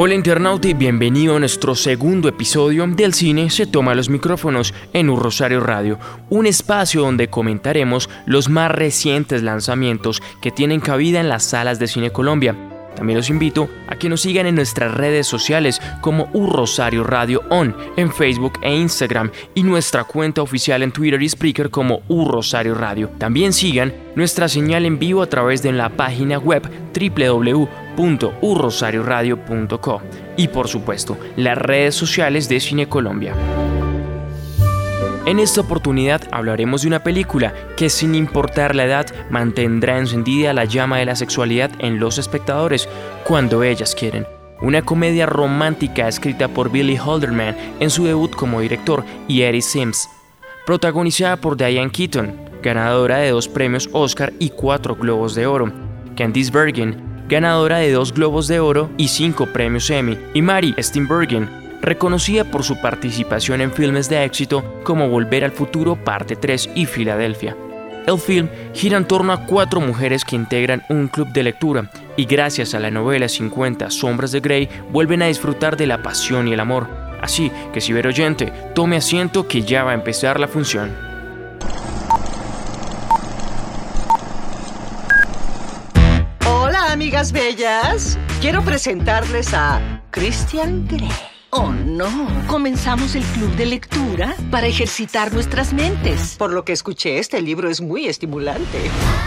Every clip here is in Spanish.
Hola internauta y bienvenido a nuestro segundo episodio del cine Se toma los micrófonos en Un Rosario Radio, un espacio donde comentaremos los más recientes lanzamientos que tienen cabida en las salas de Cine Colombia. También los invito a que nos sigan en nuestras redes sociales como Un Rosario Radio On en Facebook e Instagram y nuestra cuenta oficial en Twitter y Spreaker como Un Rosario Radio. También sigan nuestra señal en vivo a través de la página web www www.urrosarioradio.co y por supuesto las redes sociales de Cine Colombia. En esta oportunidad hablaremos de una película que sin importar la edad mantendrá encendida la llama de la sexualidad en los espectadores cuando ellas quieren. Una comedia romántica escrita por Billy Holderman en su debut como director y Eddie Sims. Protagonizada por Diane Keaton, ganadora de dos premios Oscar y cuatro Globos de Oro. Candice Bergen, ganadora de dos Globos de Oro y cinco premios Emmy, y Mary Steenburgen, reconocida por su participación en filmes de éxito como Volver al Futuro Parte 3 y Filadelfia. El film gira en torno a cuatro mujeres que integran un club de lectura y gracias a la novela 50 Sombras de Grey vuelven a disfrutar de la pasión y el amor. Así que si ver oyente, tome asiento que ya va a empezar la función. Bellas, quiero presentarles a Christian Grey. Oh, no. Comenzamos el club de lectura para ejercitar nuestras mentes. Por lo que escuché, este libro es muy estimulante.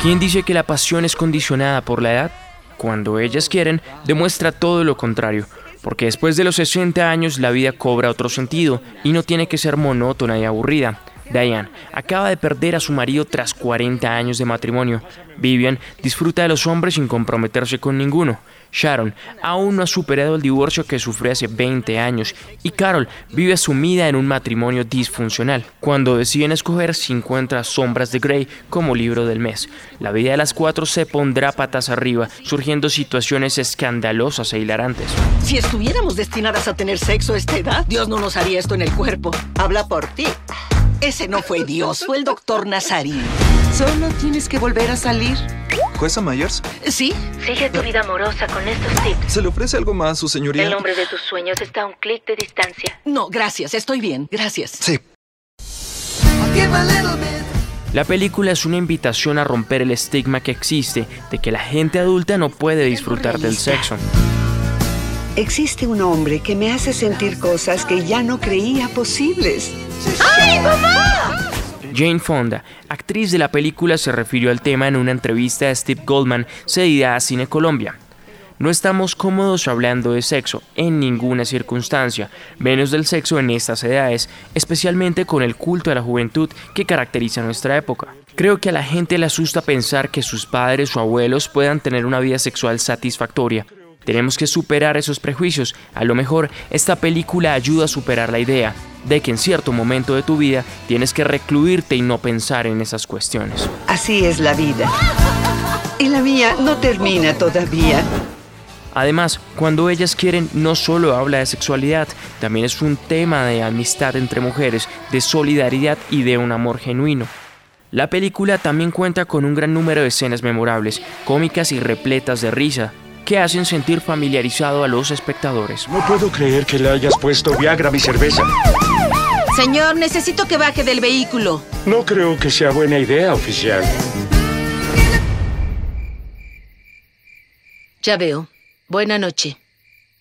¿Quién dice que la pasión es condicionada por la edad? Cuando ellas quieren, demuestra todo lo contrario. Porque después de los 60 años la vida cobra otro sentido y no tiene que ser monótona y aburrida. Diane acaba de perder a su marido tras 40 años de matrimonio. Vivian disfruta de los hombres sin comprometerse con ninguno. Sharon aún no ha superado el divorcio que sufrió hace 20 años y Carol vive sumida en un matrimonio disfuncional. Cuando deciden escoger, se encuentra Sombras de Grey como libro del mes. La vida de las cuatro se pondrá patas arriba, surgiendo situaciones escandalosas e hilarantes. Si estuviéramos destinadas a tener sexo a esta edad, Dios no nos haría esto en el cuerpo. Habla por ti. Ese no fue Dios, fue el doctor Nazarín. Solo tienes que volver a salir. ¿Jueza Myers? Sí. Sigue tu vida amorosa con estos tips. ¿Se le ofrece algo más, su señoría? El hombre de tus sueños está a un clic de distancia. No, gracias, estoy bien, gracias. Sí. La película es una invitación a romper el estigma que existe de que la gente adulta no puede disfrutar del sexo. Existe un hombre que me hace sentir cosas que ya no creía posibles. ¡Ay, mamá! Jane Fonda, actriz de la película, se refirió al tema en una entrevista a Steve Goldman cedida a Cine Colombia. No estamos cómodos hablando de sexo en ninguna circunstancia, menos del sexo en estas edades, especialmente con el culto a la juventud que caracteriza nuestra época. Creo que a la gente le asusta pensar que sus padres o abuelos puedan tener una vida sexual satisfactoria, tenemos que superar esos prejuicios. A lo mejor esta película ayuda a superar la idea de que en cierto momento de tu vida tienes que recluirte y no pensar en esas cuestiones. Así es la vida. Y la mía no termina todavía. Además, cuando ellas quieren no solo habla de sexualidad, también es un tema de amistad entre mujeres, de solidaridad y de un amor genuino. La película también cuenta con un gran número de escenas memorables, cómicas y repletas de risa, que hacen sentir familiarizado a los espectadores. No puedo creer que le hayas puesto Viagra a mi cerveza. Señor, necesito que baje del vehículo. No creo que sea buena idea, oficial. Ya veo. Buena noche.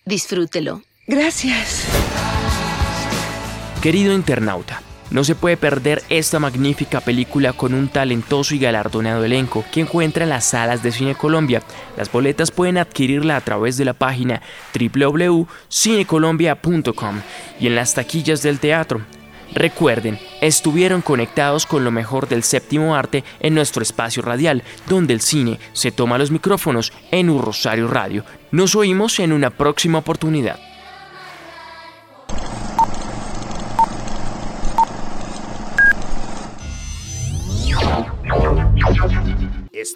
Disfrútelo. Gracias. Querido internauta, no se puede perder esta magnífica película con un talentoso y galardonado elenco que encuentra en las salas de Cine Colombia. Las boletas pueden adquirirla a través de la página www.cinecolombia.com y en las taquillas del teatro. Recuerden, estuvieron conectados con lo mejor del séptimo arte en nuestro espacio radial, donde el cine se toma los micrófonos en un Rosario Radio. Nos oímos en una próxima oportunidad.